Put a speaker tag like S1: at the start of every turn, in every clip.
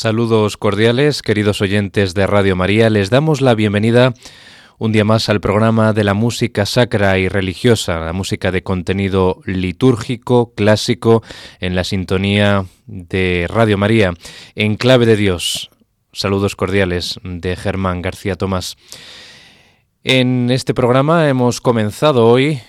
S1: Saludos cordiales, queridos oyentes de Radio María. Les damos la bienvenida un día más al programa de la música sacra y religiosa, la música de contenido litúrgico, clásico, en la sintonía de Radio María, en clave de Dios. Saludos cordiales de Germán García Tomás. En este programa hemos comenzado hoy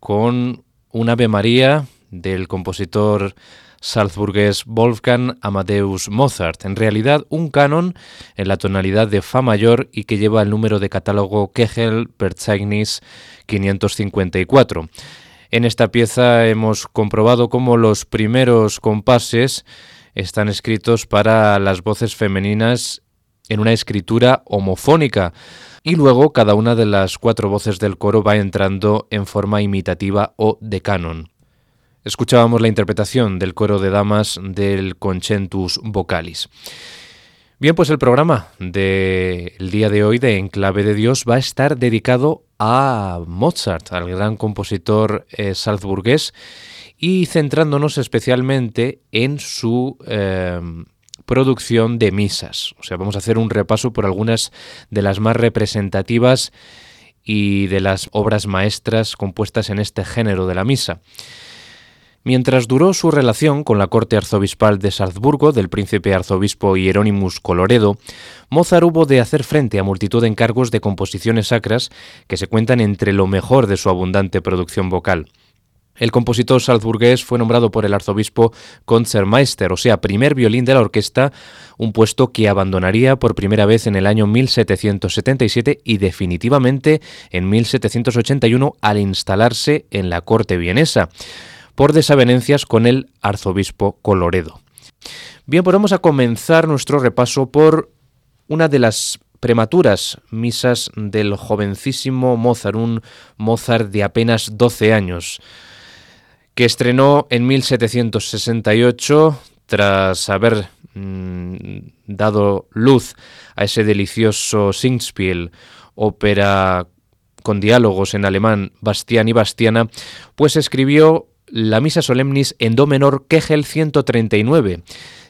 S1: con un Ave María del compositor salzburgués Wolfgang Amadeus Mozart, en realidad un canon en la tonalidad de Fa mayor y que lleva el número de catálogo Kegel Verzeichnis 554. En esta pieza hemos comprobado cómo los primeros compases están escritos para las voces femeninas en una escritura homofónica y luego cada una de las cuatro voces del coro va entrando en forma imitativa o de canon. Escuchábamos la interpretación del coro de damas del Conchentus Vocalis. Bien, pues el programa del día de hoy de Enclave de Dios va a estar dedicado a Mozart, al gran compositor eh, salzburgués, y centrándonos especialmente en su eh, producción de misas. O sea, vamos a hacer un repaso por algunas de las más representativas y de las obras maestras compuestas en este género de la misa. Mientras duró su relación con la corte arzobispal de Salzburgo del príncipe arzobispo Hieronymus Coloredo, Mozart hubo de hacer frente a multitud de encargos de composiciones sacras que se cuentan entre lo mejor de su abundante producción vocal. El compositor salzburgués fue nombrado por el arzobispo Concertmeister, o sea, primer violín de la orquesta, un puesto que abandonaría por primera vez en el año 1777 y definitivamente en 1781 al instalarse en la corte vienesa por desavenencias con el arzobispo Coloredo. Bien, pues vamos a comenzar nuestro repaso por una de las prematuras, misas del jovencísimo Mozart, un Mozart de apenas 12 años, que estrenó en 1768 tras haber mm, dado luz a ese delicioso Singspiel, ópera con diálogos en alemán Bastián y Bastiana, pues escribió la Misa Solemnis en Do menor Kegel 139,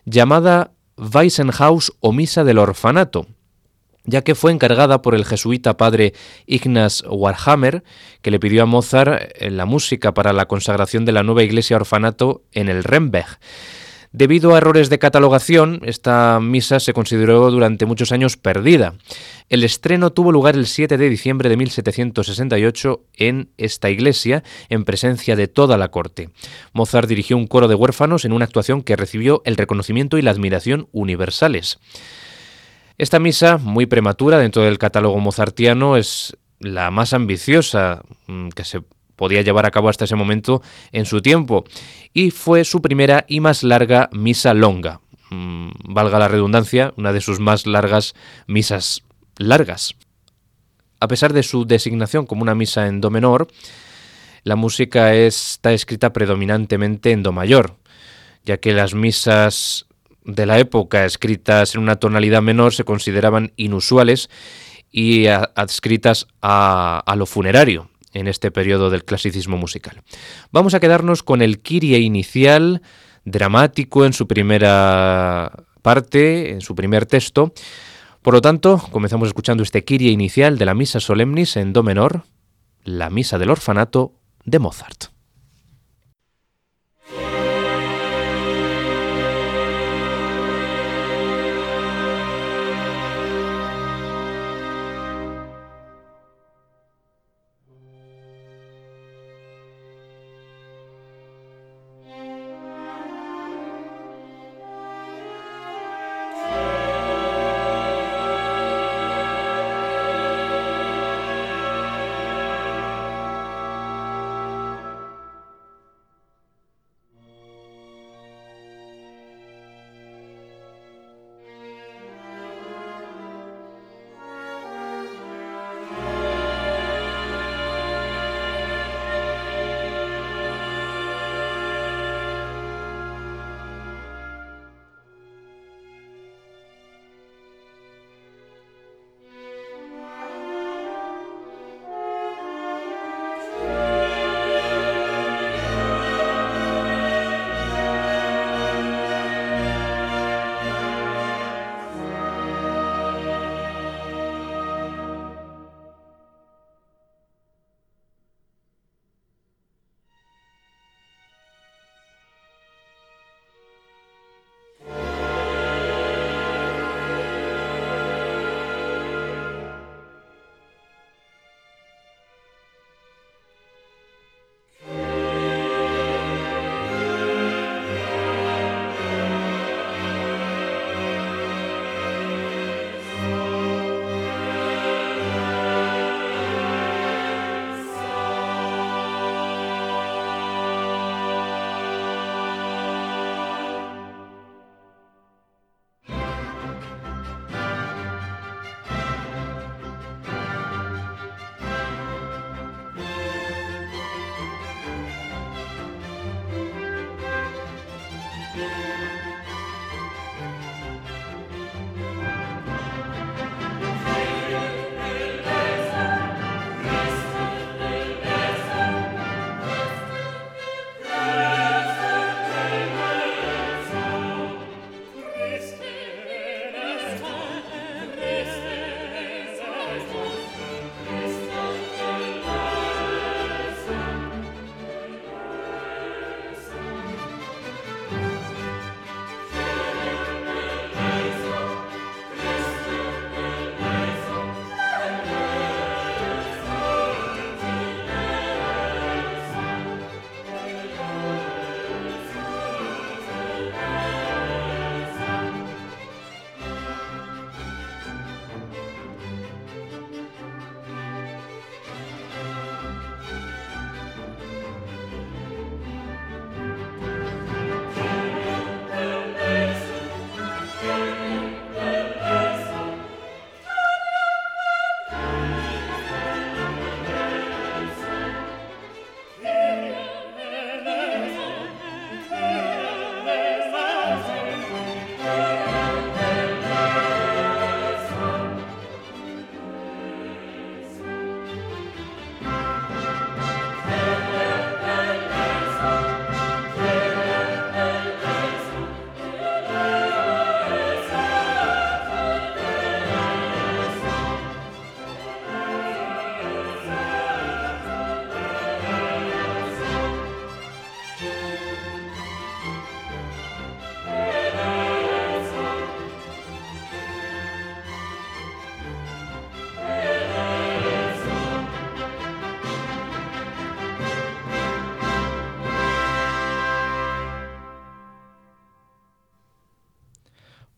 S1: llamada Weissenhaus o Misa del Orfanato, ya que fue encargada por el jesuita padre Ignaz Warhammer, que le pidió a Mozart eh, la música para la consagración de la nueva iglesia orfanato en el Remberg. Debido a errores de catalogación, esta misa se consideró durante muchos años perdida. El estreno tuvo lugar el 7 de diciembre de 1768 en esta iglesia, en presencia de toda la corte. Mozart dirigió un coro de huérfanos en una actuación que recibió el reconocimiento y la admiración universales. Esta misa, muy prematura dentro del catálogo mozartiano, es la más ambiciosa mm, que se podía llevar a cabo hasta ese momento en su tiempo, y fue su primera y más larga misa longa, mm, valga la redundancia, una de sus más largas misas largas. A pesar de su designación como una misa en do menor, la música está escrita predominantemente en do mayor, ya que las misas de la época escritas en una tonalidad menor se consideraban inusuales y adscritas a, a lo funerario, en este periodo del clasicismo musical. Vamos a quedarnos con el Kyrie inicial, dramático en su primera parte, en su primer texto. Por lo tanto, comenzamos escuchando este Kyrie inicial de la Misa Solemnis en Do menor, la Misa del Orfanato de Mozart.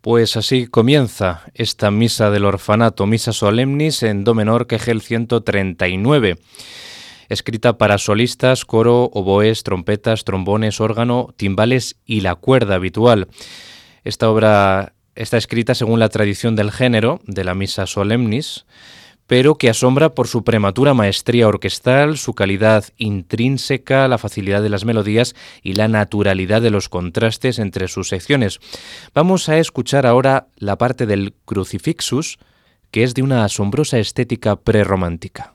S1: Pues así comienza esta misa del orfanato, Misa Solemnis en Do menor, el 139, escrita para solistas, coro, oboes, trompetas, trombones, órgano, timbales y la cuerda habitual. Esta obra está escrita según la tradición del género de la Misa Solemnis, pero que asombra por su prematura maestría orquestal, su calidad intrínseca, la facilidad de las melodías y la naturalidad de los contrastes entre sus secciones. Vamos a escuchar ahora la parte del Crucifixus, que es de una asombrosa estética prerromántica.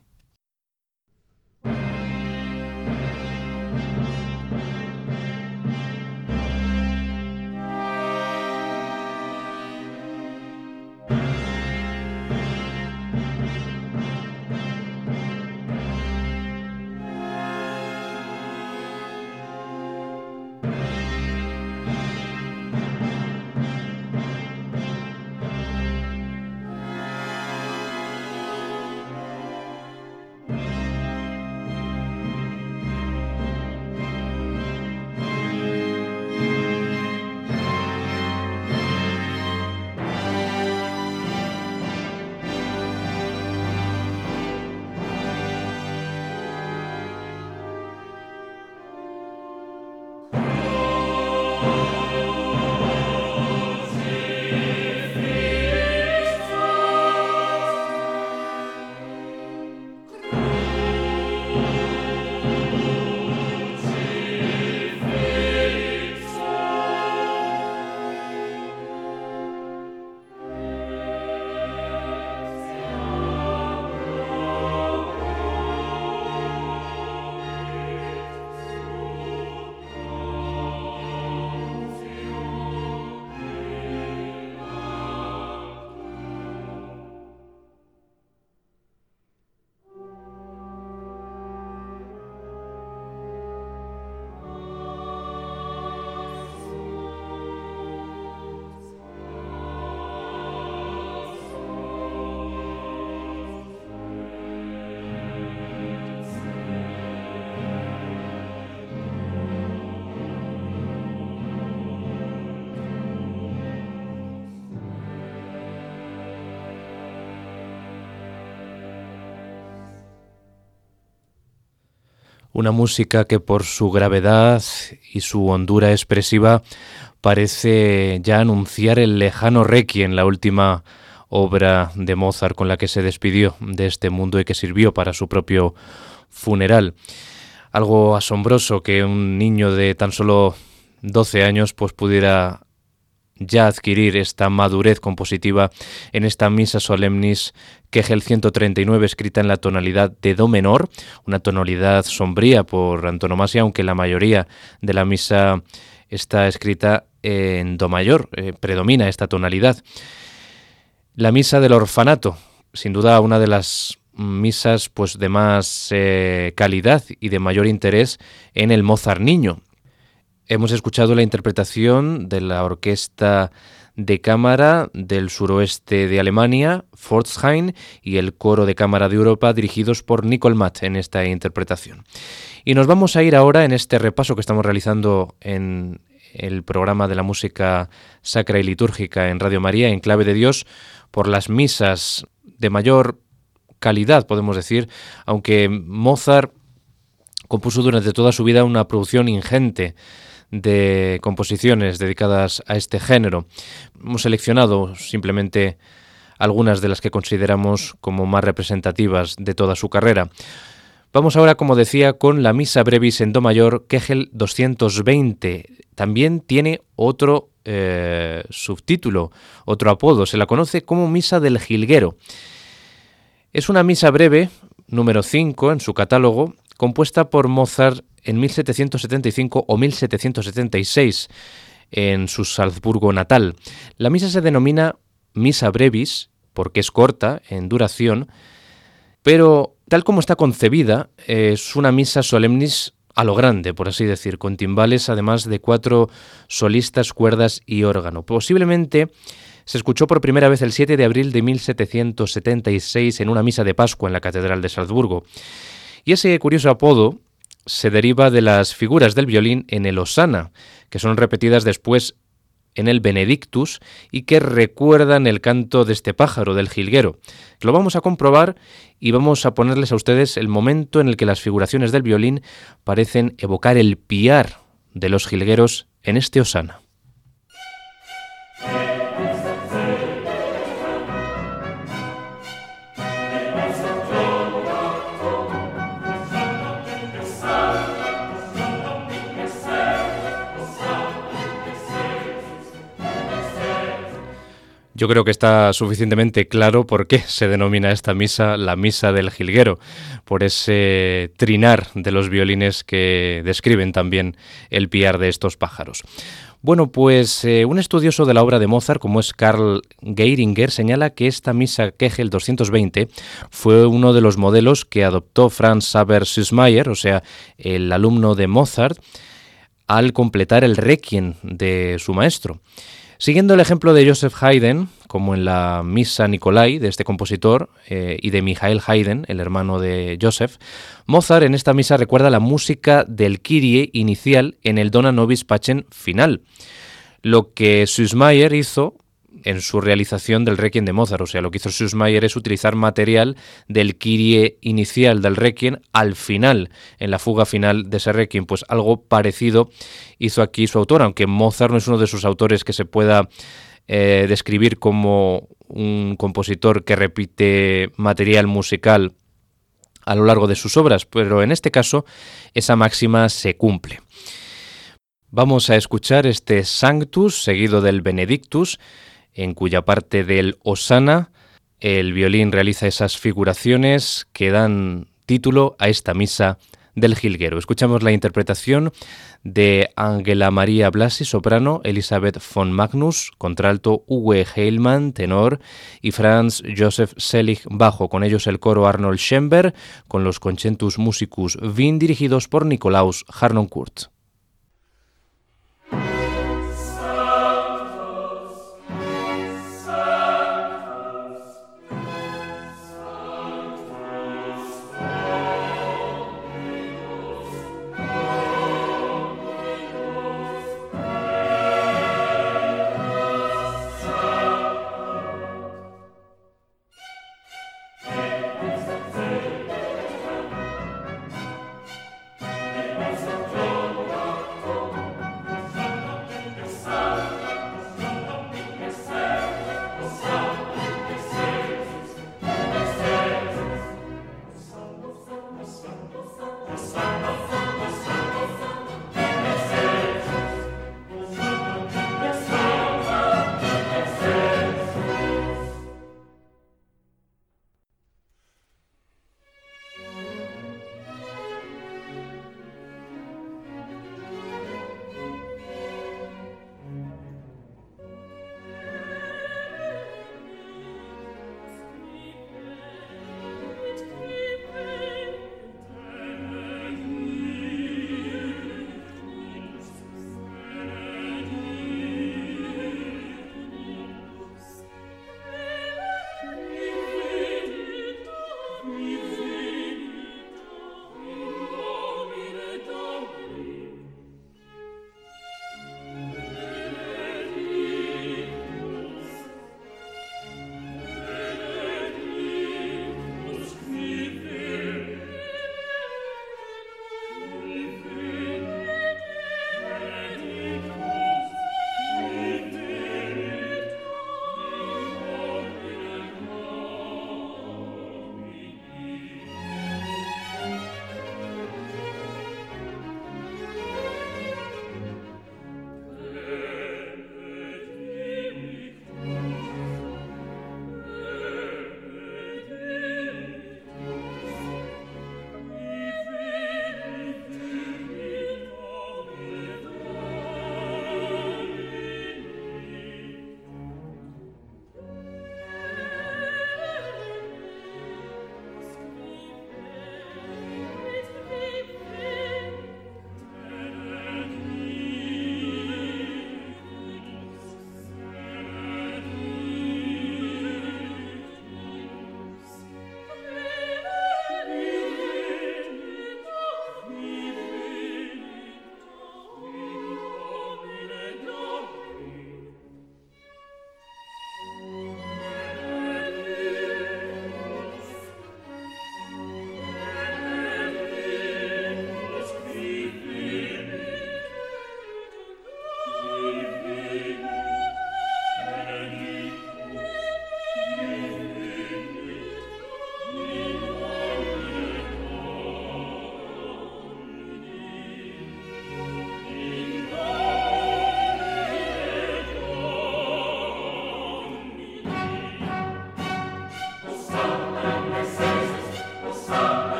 S1: Una música que por su gravedad y su hondura expresiva parece ya anunciar el lejano Requiem, la última obra de Mozart con la que se despidió de este mundo y que sirvió para su propio funeral. Algo asombroso que un niño de tan solo 12 años pues pudiera ya adquirir esta madurez compositiva en esta misa solemnis el 139 escrita en la tonalidad de Do menor, una tonalidad sombría por antonomasia, aunque la mayoría de la misa está escrita en Do mayor, eh, predomina esta tonalidad. La misa del orfanato, sin duda una de las misas pues de más eh, calidad y de mayor interés en el Mozart niño. Hemos escuchado la interpretación de la orquesta de cámara del suroeste de Alemania, Pforzheim, y el coro de cámara de Europa dirigidos por Nicole Matt en esta interpretación. Y nos vamos a ir ahora en este repaso que estamos realizando en el programa de la música sacra y litúrgica en Radio María, en clave de Dios, por las misas de mayor calidad, podemos decir, aunque Mozart compuso durante toda su vida una producción ingente de composiciones dedicadas a este género. Hemos seleccionado simplemente algunas de las que consideramos como más representativas de toda su carrera. Vamos ahora, como decía, con la Misa Brevis en Do mayor, Kegel 220. También tiene otro eh, subtítulo, otro apodo. Se la conoce como Misa del Jilguero. Es una misa breve, número 5 en su catálogo, compuesta por Mozart en 1775 o 1776 en su Salzburgo natal. La misa se denomina Misa Brevis porque es corta en duración, pero tal como está concebida es una misa solemnis a lo grande, por así decir, con timbales además de cuatro solistas, cuerdas y órgano. Posiblemente se escuchó por primera vez el 7 de abril de 1776 en una misa de Pascua en la Catedral de Salzburgo. Y ese curioso apodo se deriva de las figuras del violín en el Osana, que son repetidas después en el Benedictus y que recuerdan el canto de este pájaro, del jilguero. Lo vamos a comprobar y vamos a ponerles a ustedes el momento en el que las figuraciones del violín parecen evocar el piar de los jilgueros en este Osana. Yo creo que está suficientemente claro por qué se denomina esta misa la misa del jilguero, por ese trinar de los violines que describen también el piar de estos pájaros. Bueno, pues eh, un estudioso de la obra de Mozart, como es Karl Geiringer, señala que esta misa Kegel 220 fue uno de los modelos que adoptó Franz Saber Süssmayer, o sea, el alumno de Mozart, al completar el requiem de su maestro. Siguiendo el ejemplo de Joseph Haydn, como en la Misa Nicolai de este compositor eh, y de Michael Haydn, el hermano de Joseph, Mozart en esta misa recuerda la música del Kyrie inicial en el Dona Nobis Pacem final. Lo que Süssmayer hizo en su realización del Requiem de Mozart. O sea, lo que hizo Schussmayer es utilizar material del Kyrie inicial del Requiem al final, en la fuga final de ese Requiem. Pues algo parecido hizo aquí su autor, aunque Mozart no es uno de sus autores que se pueda eh, describir como un compositor que repite material musical a lo largo de sus obras, pero en este caso esa máxima se cumple. Vamos a escuchar este Sanctus seguido del Benedictus, en cuya parte del Osana el violín realiza esas figuraciones que dan título a esta misa del jilguero. Escuchamos la interpretación de Angela María Blasi, soprano, Elizabeth von Magnus, contralto, Uwe Heilmann, tenor, y Franz Joseph Selig, bajo. Con ellos el coro Arnold Schember, con los Concentus Musicus Wien, dirigidos por Nikolaus Harnoncourt.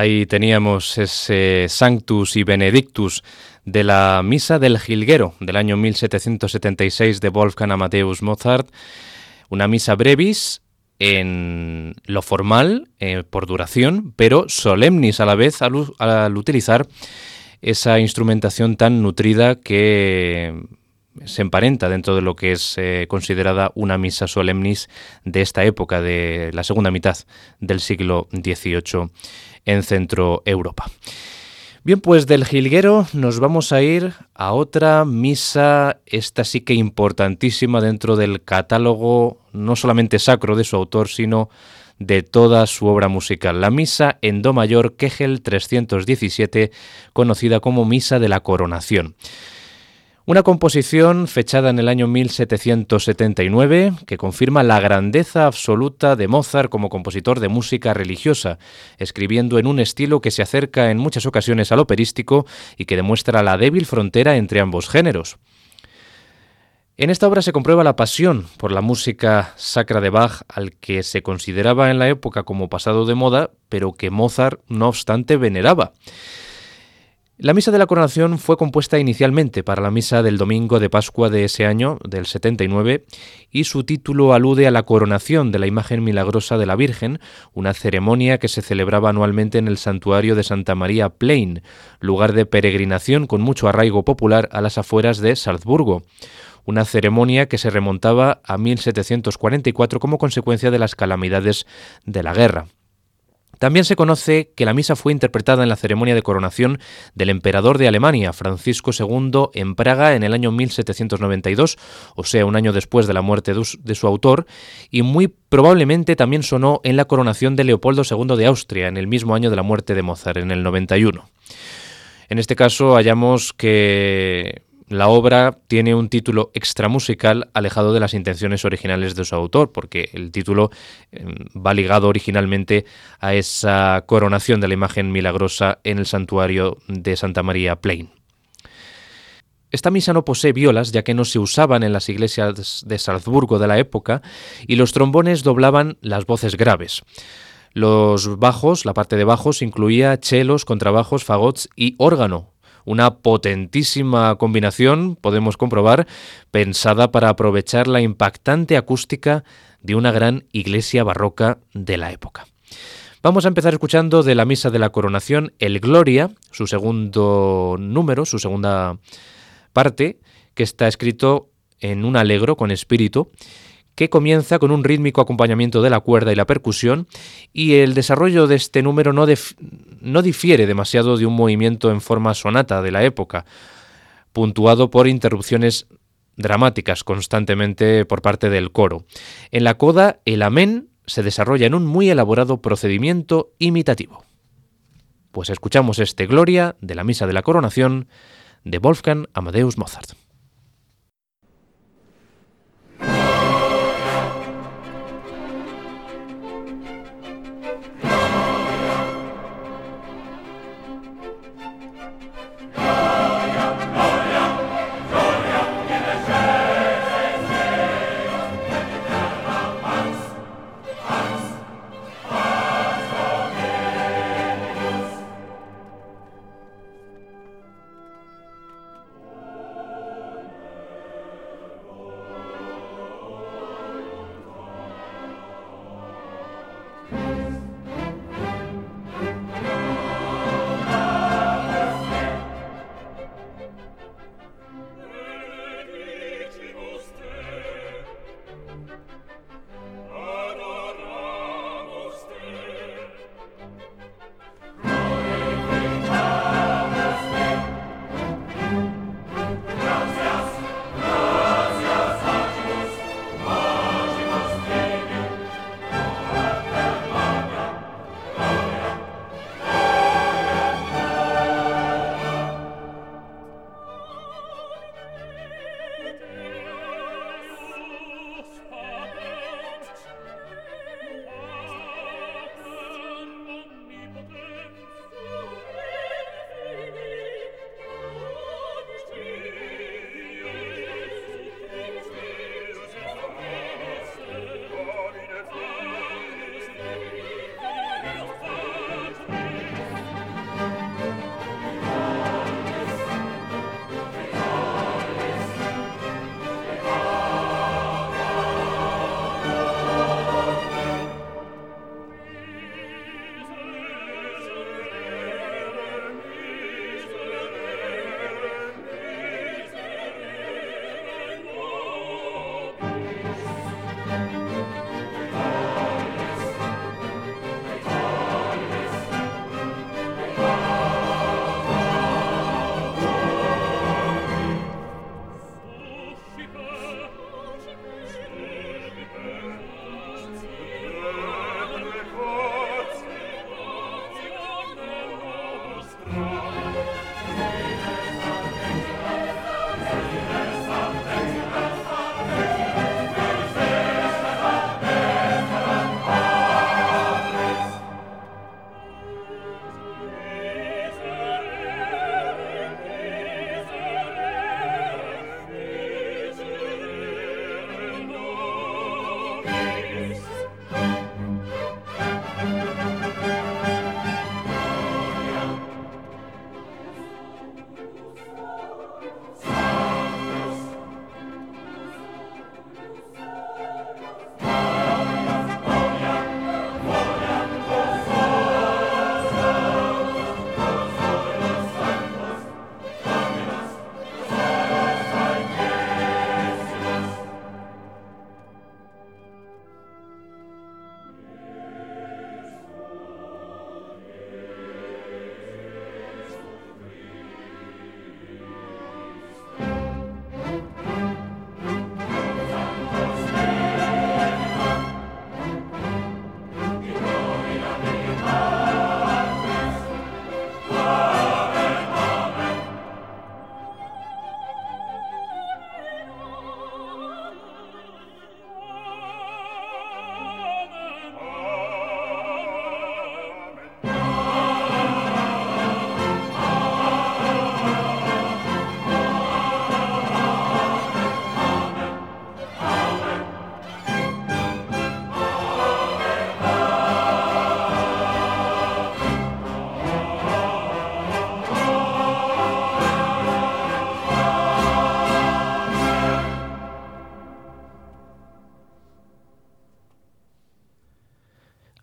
S1: Ahí teníamos ese Sanctus y Benedictus de la Misa del Gilguero del año 1776 de Wolfgang Amadeus Mozart, una misa brevis en lo formal, eh, por duración, pero solemnis a la vez al, utilizar esa instrumentación tan nutrida que se emparenta dentro de lo que es eh, considerada una misa solemnis de esta época, de la segunda mitad del siglo XVIII en Centro Europa. Bien, pues del jilguero nos vamos a ir a otra misa, esta sí que importantísima dentro del catálogo no solamente sacro de su autor, sino de toda su obra musical, la Misa en Do mayor Kegel 317, conocida como Misa de la Coronación. Una composición fechada en el año 1779 que confirma la grandeza absoluta de Mozart como compositor de música religiosa, escribiendo en un estilo que se acerca en muchas ocasiones al operístico y que demuestra la débil frontera entre ambos géneros. En esta obra se comprueba la pasión por la música sacra de Bach, al que se consideraba en la época como pasado de moda, pero que Mozart no obstante veneraba. La misa de la coronación fue compuesta inicialmente para la misa del domingo de Pascua de ese año, del 79, y su título alude a la coronación de la imagen milagrosa de la Virgen, una ceremonia que se celebraba anualmente en el santuario de Santa María Plain, lugar de peregrinación con mucho arraigo popular a las afueras de Salzburgo una ceremonia que se remontaba a 1744 como consecuencia de las calamidades de la guerra. También se conoce que la misa fue interpretada en la ceremonia de coronación del emperador de Alemania, Francisco II, en Praga en el año 1792, o sea, un año después de la muerte de su autor, y muy probablemente también sonó en la coronación de Leopoldo II de Austria, en el mismo año de la muerte de Mozart, en el 91. En este caso hallamos que la obra tiene un título extramusical alejado de las intenciones originales de su autor, porque el título em, va ligado originalmente a esa coronación de la imagen milagrosa en el santuario de Santa María Plain. Esta misa no posee violas, ya que no se usaban en las iglesias de Salzburgo de la época, y los trombones doblaban las voces graves. Los bajos, la parte de bajos, incluía chelos, contrabajos, fagots y órgano, una potentísima combinación, podemos comprobar, pensada para aprovechar la impactante acústica de una gran iglesia barroca de la época. Vamos a empezar escuchando de la Misa de la Coronación el Gloria, su segundo número, su segunda parte, que está escrito en un alegro con espíritu que comienza con un rítmico acompañamiento de la cuerda y la percusión, y el desarrollo de este número no, no difiere demasiado de un movimiento en forma sonata de la época, puntuado por interrupciones dramáticas constantemente por parte del coro. En la coda, el amén se desarrolla en un muy elaborado procedimiento imitativo. Pues escuchamos este Gloria de la Misa de la Coronación de Wolfgang Amadeus Mozart.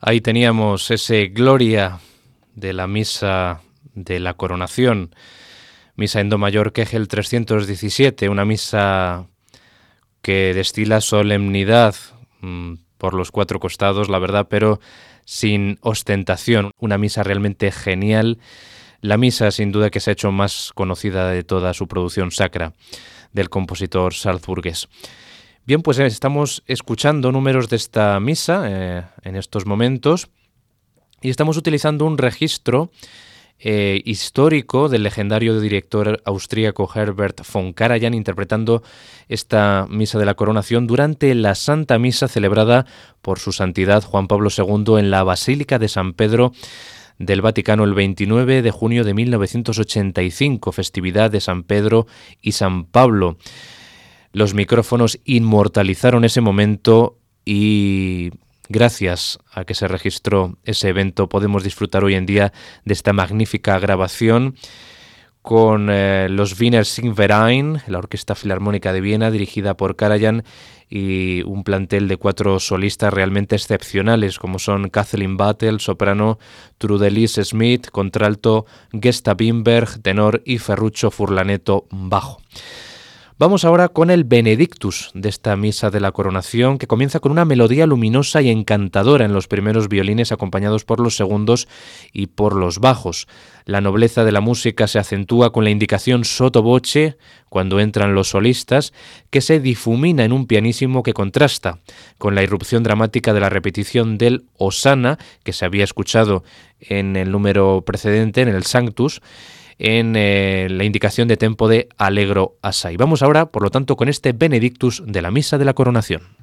S1: Ahí teníamos ese gloria de la misa de la coronación, misa en do mayor el 317, una misa que destila solemnidad mm, por los cuatro costados, la verdad, pero sin ostentación, una misa realmente genial, la misa sin duda que se ha hecho más conocida de toda su producción sacra del compositor salzburgués. Bien, pues eh, estamos escuchando números de esta misa eh, en estos momentos y estamos utilizando un registro eh, histórico del legendario director austríaco Herbert von Karajan interpretando esta misa de la coronación durante la Santa Misa celebrada por su santidad Juan Pablo II en la Basílica de San Pedro del Vaticano el 29 de junio de 1985, festividad de San Pedro y San Pablo. Los micrófonos inmortalizaron ese momento y gracias a que se registró ese evento podemos disfrutar hoy en día de esta magnífica grabación con eh, los Wiener Singverein, la Orquesta Filarmónica de Viena, dirigida por Karajan, y un plantel de cuatro solistas realmente excepcionales, como son Kathleen Battle, soprano, Trudelis Smith, contralto, Gesta Bimberg, tenor y Ferruccio Furlaneto, bajo. Vamos ahora con el Benedictus de esta misa de la coronación, que comienza con una melodía luminosa y encantadora en los primeros violines acompañados por los segundos y por los bajos. La nobleza de la música se acentúa con la indicación sotto voce cuando entran los solistas, que se difumina en un pianísimo que contrasta con la irrupción dramática de la repetición del Osana, que se había escuchado en el número precedente, en el Sanctus, en eh, la indicación de tempo de Allegro Assai. Vamos ahora, por lo tanto, con este Benedictus de la Misa de la Coronación.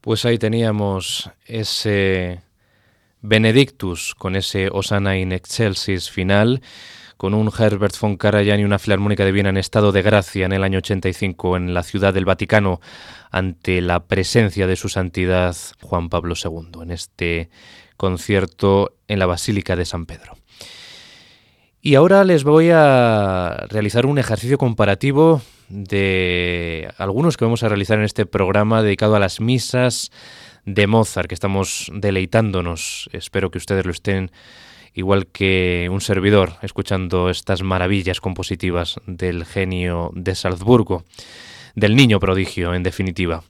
S1: Pues ahí teníamos ese Benedictus con ese Osana in excelsis final, con un Herbert von Karajan y una Filarmónica de Viena en estado de gracia en el año 85 en la ciudad del Vaticano ante la presencia de su santidad Juan Pablo II en este concierto en la Basílica de San Pedro. Y ahora les voy a realizar un ejercicio comparativo de algunos que vamos a realizar en este programa dedicado a las misas de Mozart, que estamos deleitándonos. Espero que ustedes lo estén igual que un servidor, escuchando estas maravillas compositivas del genio de Salzburgo, del niño prodigio, en definitiva.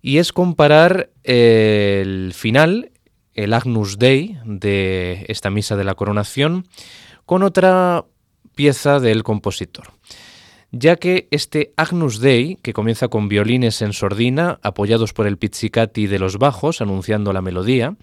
S1: Y es comparar el final, el Agnus Dei de esta misa de la coronación, con otra pieza del compositor ya que este Agnus Dei, que comienza con violines en sordina, apoyados por el pizzicati de los bajos, anunciando la melodía,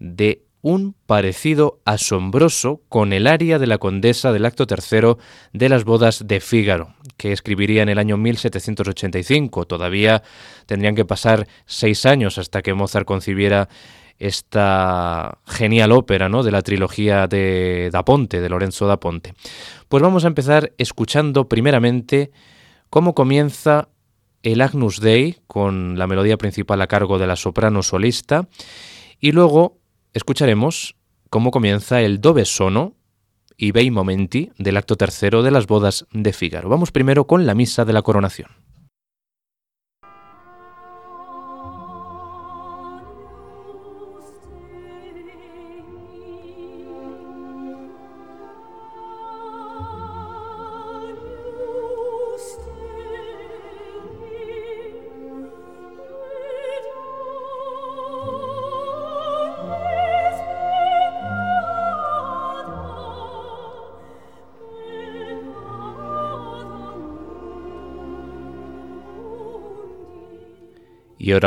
S1: de un parecido asombroso con el aria de la condesa del acto tercero de las bodas de Fígaro, que escribiría en el año 1785. Todavía tendrían que pasar seis años hasta que Mozart concibiera esta genial ópera ¿no? de la trilogía de Da Ponte, de Lorenzo da Ponte. Pues vamos a empezar escuchando primeramente cómo comienza el Agnus Dei con la melodía principal a cargo de la soprano solista y luego escucharemos cómo comienza el Dove Sono y Bei Momenti del acto tercero de las bodas de Fígaro. Vamos primero con la misa de la coronación.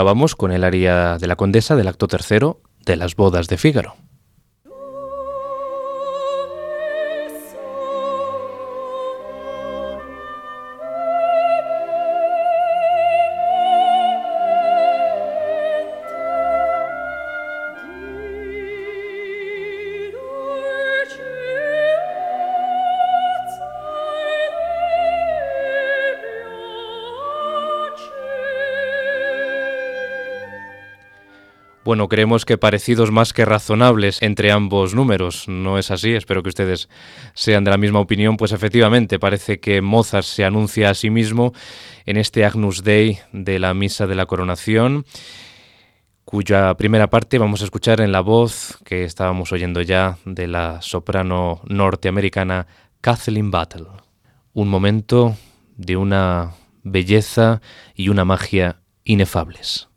S1: Vamos con el aria de la condesa del acto tercero de las bodas de Fígaro. Creemos que parecidos más que razonables entre ambos números. No es así, espero que ustedes sean de la misma opinión. Pues efectivamente, parece que Mozart se anuncia a sí mismo en este Agnus Dei de la Misa de la Coronación, cuya primera parte vamos a escuchar en la voz que estábamos oyendo ya de la soprano norteamericana Kathleen Battle. Un momento de una belleza y una magia inefables.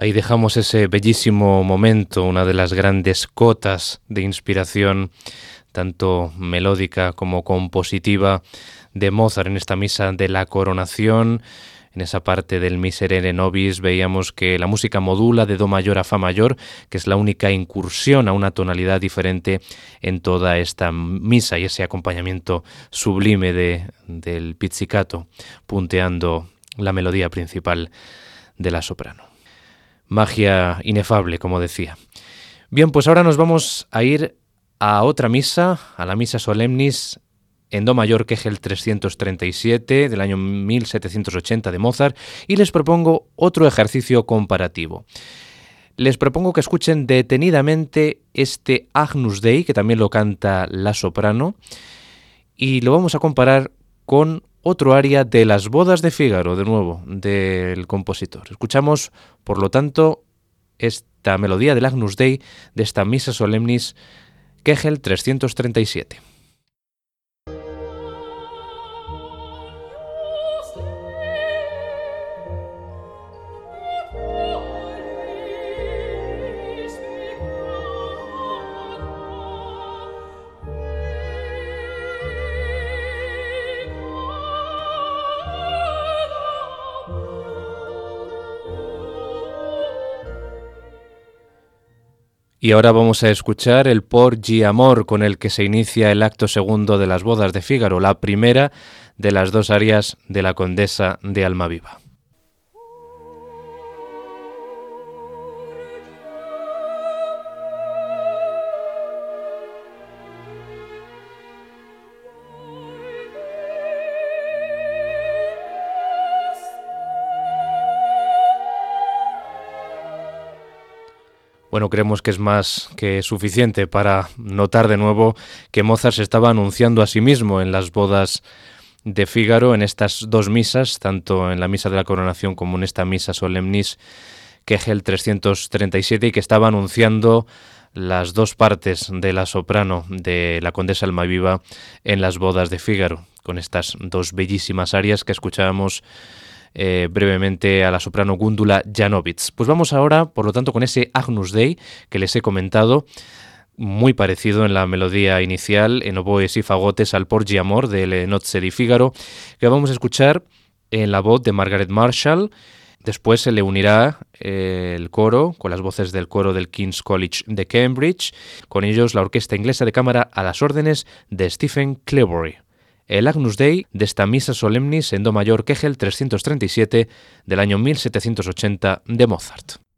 S1: Ahí dejamos ese bellísimo momento, una de las grandes cotas de inspiración, tanto melódica como compositiva, de Mozart en esta misa de la coronación. En esa parte del Miserere Nobis veíamos que la música modula de Do mayor a Fa mayor, que es la única incursión a una tonalidad diferente en toda esta misa y ese acompañamiento sublime de, del pizzicato, punteando la melodía principal de la soprano magia inefable, como decía. Bien, pues ahora nos vamos a ir a otra misa, a la misa solemnis en Do mayor el 337 del año 1780 de Mozart y les propongo otro ejercicio comparativo. Les propongo que escuchen detenidamente este Agnus Dei, que también lo canta la soprano, y lo vamos a comparar con otro aria de las bodas de Fígaro, de nuevo, del compositor. Escuchamos, por lo tanto, esta melodía del Agnus Dei de esta Misa Solemnis, Kegel 337. Y ahora vamos a escuchar el Por G Amor con el que se inicia el acto segundo de las bodas de Fígaro, la primera de las dos áreas de la condesa de Almaviva. Bueno, creemos que es más que suficiente para notar de nuevo que Mozart se estaba anunciando a sí mismo en las bodas de Fígaro, en estas dos misas, tanto en la misa de la coronación como en esta misa solemnis el 337, y que estaba anunciando las dos partes de la soprano de la condesa Almaviva en las bodas de Fígaro, con estas dos bellísimas arias que escuchábamos eh, brevemente a la soprano Gundula Janowitz. Pues vamos ahora, por lo tanto, con ese Agnus Dei que les he comentado, muy parecido en la melodía inicial, en oboes y fagotes al Porgi Amor de Nozze di Figaro, que vamos a escuchar en la voz de Margaret Marshall. Después se le unirá eh, el coro, con las voces del coro del King's College de Cambridge, con ellos la orquesta inglesa de cámara a las órdenes de Stephen Cleobury el Agnus Dei de esta Misa Solemnis en Do mayor Kegel 337 del año 1780 de Mozart.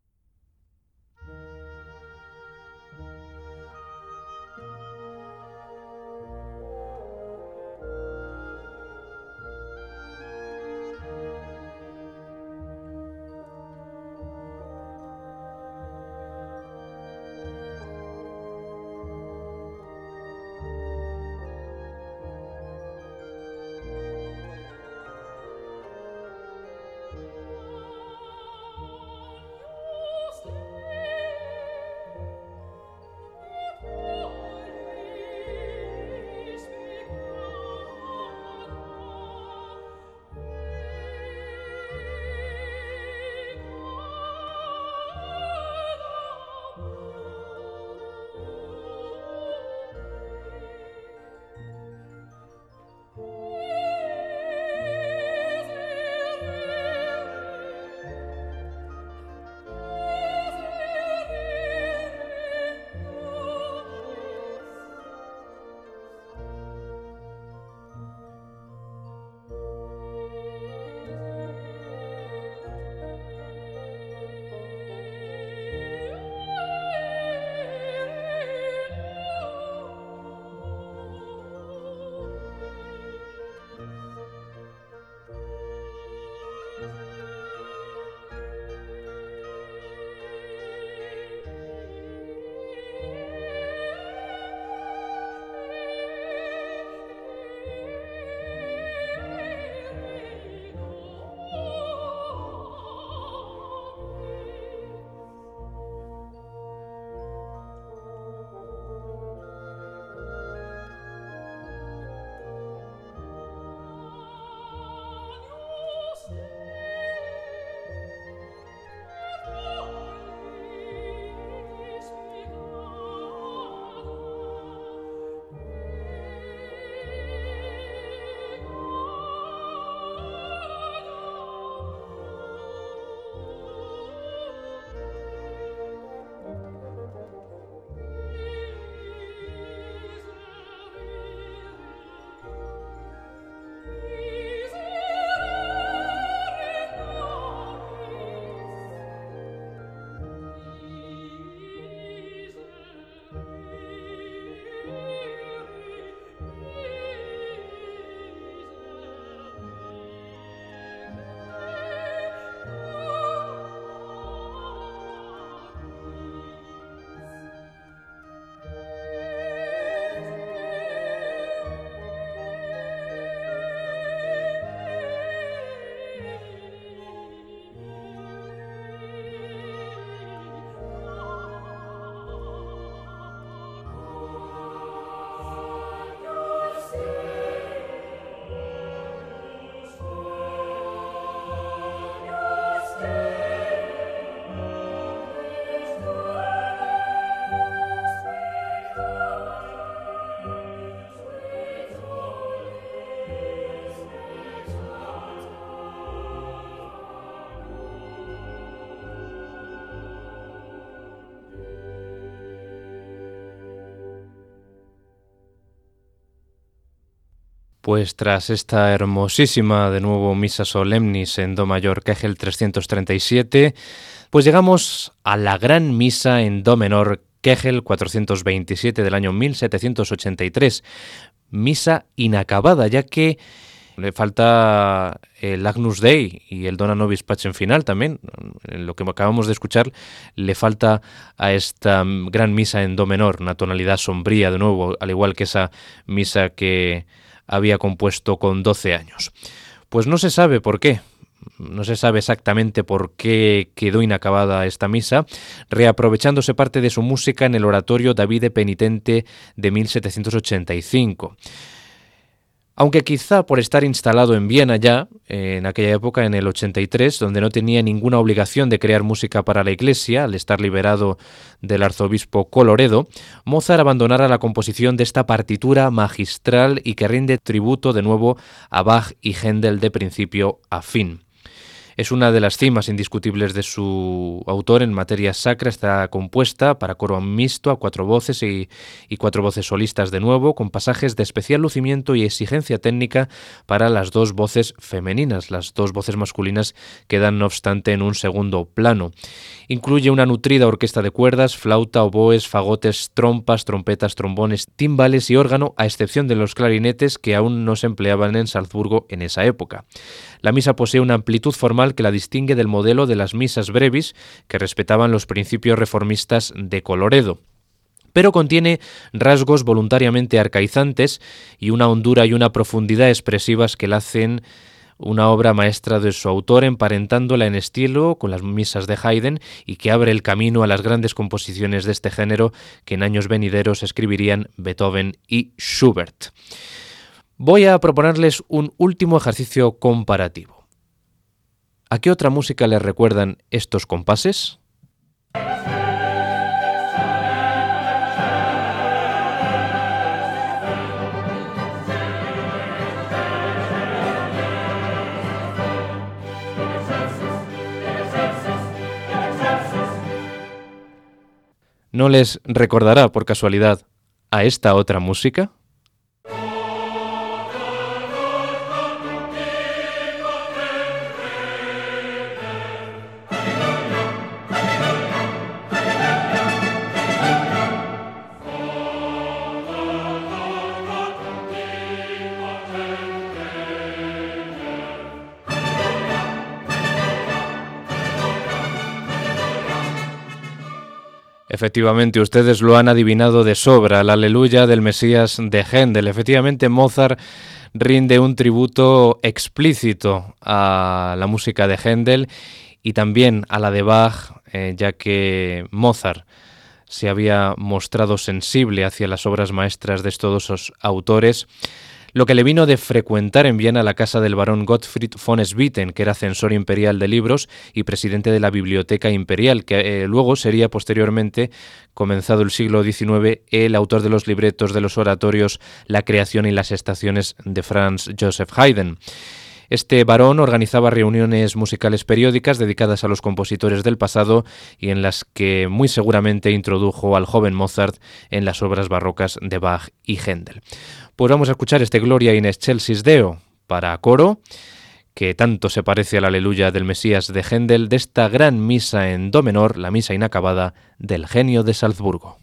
S1: Pues tras esta hermosísima, de nuevo, Misa Solemnis en Do mayor, Kegel 337, pues llegamos a la gran misa en Do menor, Kegel 427 del año 1783. Misa inacabada, ya que le falta el Agnus Dei y el Dona Nobis Pacem final también. Lo que acabamos de escuchar, le falta a esta gran misa en Do menor, una tonalidad sombría de nuevo, al igual que esa misa que había compuesto con 12 años. Pues no se sabe por qué. No se sabe exactamente por qué quedó inacabada esta misa, reaprovechándose parte de su música en el oratorio David Penitente de 1785 aunque quizá por estar instalado en Viena ya, en aquella época, en el 83, donde no tenía ninguna obligación de crear música para la iglesia, al estar liberado del arzobispo Coloredo, Mozart abandonara la composición de esta partitura magistral y que rinde tributo de nuevo a Bach y Händel de principio a fin. Es una de las cimas indiscutibles de su autor en materia sacra. Está compuesta para coro mixto a cuatro voces y, y, cuatro voces solistas de nuevo, con pasajes de especial lucimiento y exigencia técnica para las dos voces femeninas. Las dos voces masculinas quedan, no obstante, en un segundo plano. Incluye una nutrida orquesta de cuerdas, flauta, oboes, fagotes, trompas, trompetas, trombones, timbales y órgano, a excepción de los clarinetes que aún no se empleaban en Salzburgo en esa época. La misa posee una amplitud formal que la distingue del modelo de las misas brevis que respetaban los principios reformistas de Coloredo pero contiene rasgos voluntariamente arcaizantes y una hondura y una profundidad expresivas que la hacen una obra maestra de su autor, emparentándola en estilo con las misas de Haydn y que abre el camino a las grandes composiciones de este género que en años venideros escribirían Beethoven y Schubert. Voy a proponerles un último ejercicio comparativo. ¿A qué otra música les recuerdan estos compases? ¿No les recordará por casualidad a esta otra música? Efectivamente, ustedes lo han adivinado de sobra, la aleluya del Mesías de Händel. Efectivamente, Mozart rinde un tributo explícito a la música de Händel y también a la de Bach, eh, ya que Mozart se había mostrado sensible hacia las obras maestras de estos dos autores lo que le vino de frecuentar en Viena la casa del barón Gottfried von Swieten, que era censor imperial de libros y presidente de la Biblioteca Imperial, que eh, luego sería posteriormente, comenzado el siglo XIX, el autor de los libretos de los oratorios La creación y las estaciones de Franz Joseph Haydn. Este varón organizaba reuniones musicales periódicas dedicadas a los compositores del pasado y en las que muy seguramente introdujo al joven Mozart en las obras barrocas de Bach y Händel. Pues vamos a escuchar este Gloria in excelsis Deo para coro, que tanto se parece a la aleluya del Mesías de Händel de esta gran misa en do menor, la misa inacabada del genio de Salzburgo.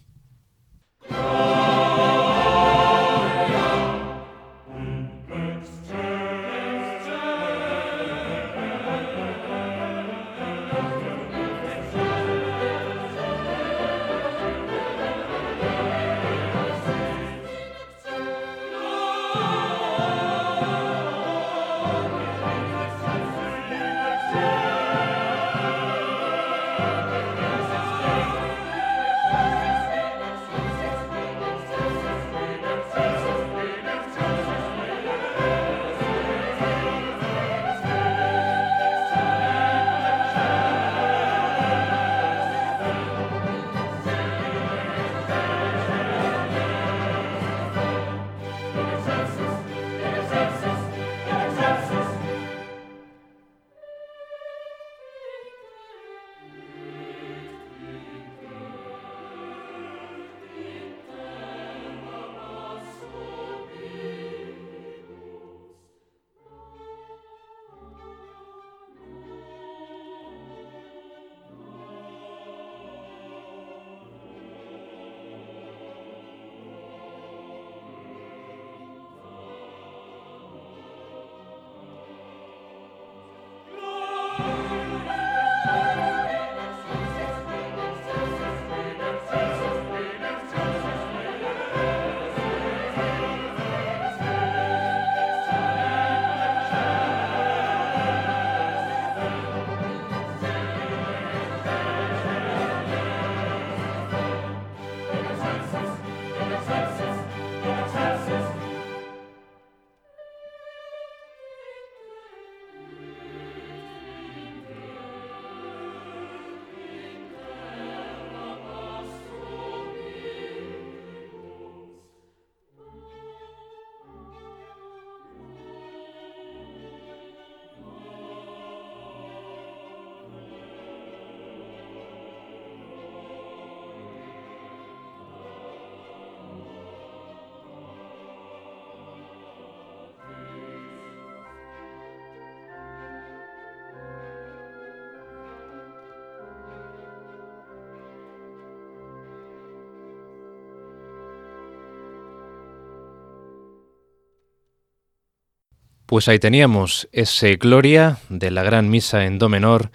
S1: Pues ahí teníamos ese Gloria de la Gran Misa en Do menor,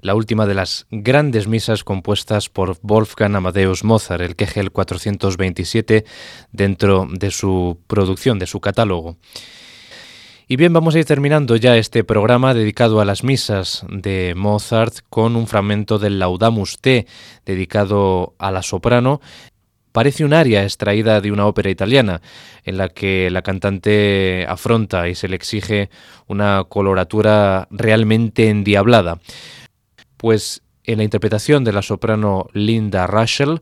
S1: la última de las grandes misas compuestas por Wolfgang Amadeus Mozart, el Kegel 427, dentro de su producción, de su catálogo. Y bien, vamos a ir terminando ya este programa dedicado a las misas de Mozart con un fragmento del Laudamus Te dedicado a la soprano Parece un aria extraída de una ópera italiana, en la que la cantante afronta y se le exige una coloratura realmente endiablada. Pues en la interpretación de la soprano Linda Russell,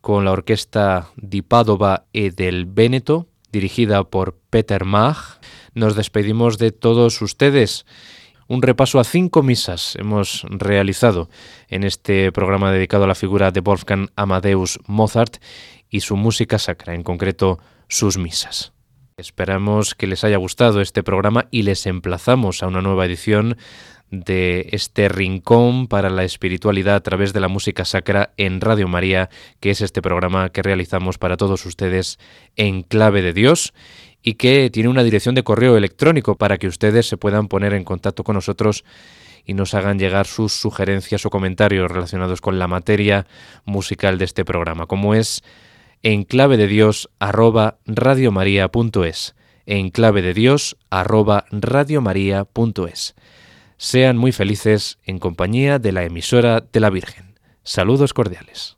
S1: con la orquesta di Padova e del Veneto, dirigida por Peter Mach, nos despedimos de todos ustedes un repaso a cinco misas hemos realizado en este programa dedicado a la figura de Wolfgang Amadeus Mozart y su música sacra, en concreto sus misas. Esperamos que les haya gustado este programa y les emplazamos a una nueva edición de este rincón para la espiritualidad a través de la música sacra en Radio María, que es este programa que realizamos para todos ustedes en clave de Dios y que tiene una dirección de correo electrónico para que ustedes se puedan poner en contacto con nosotros y nos hagan llegar sus sugerencias o comentarios relacionados con la materia musical de este programa, como es en clave de Dios arroba arroba. Sean muy felices en compañía de la emisora de la Virgen. Saludos cordiales.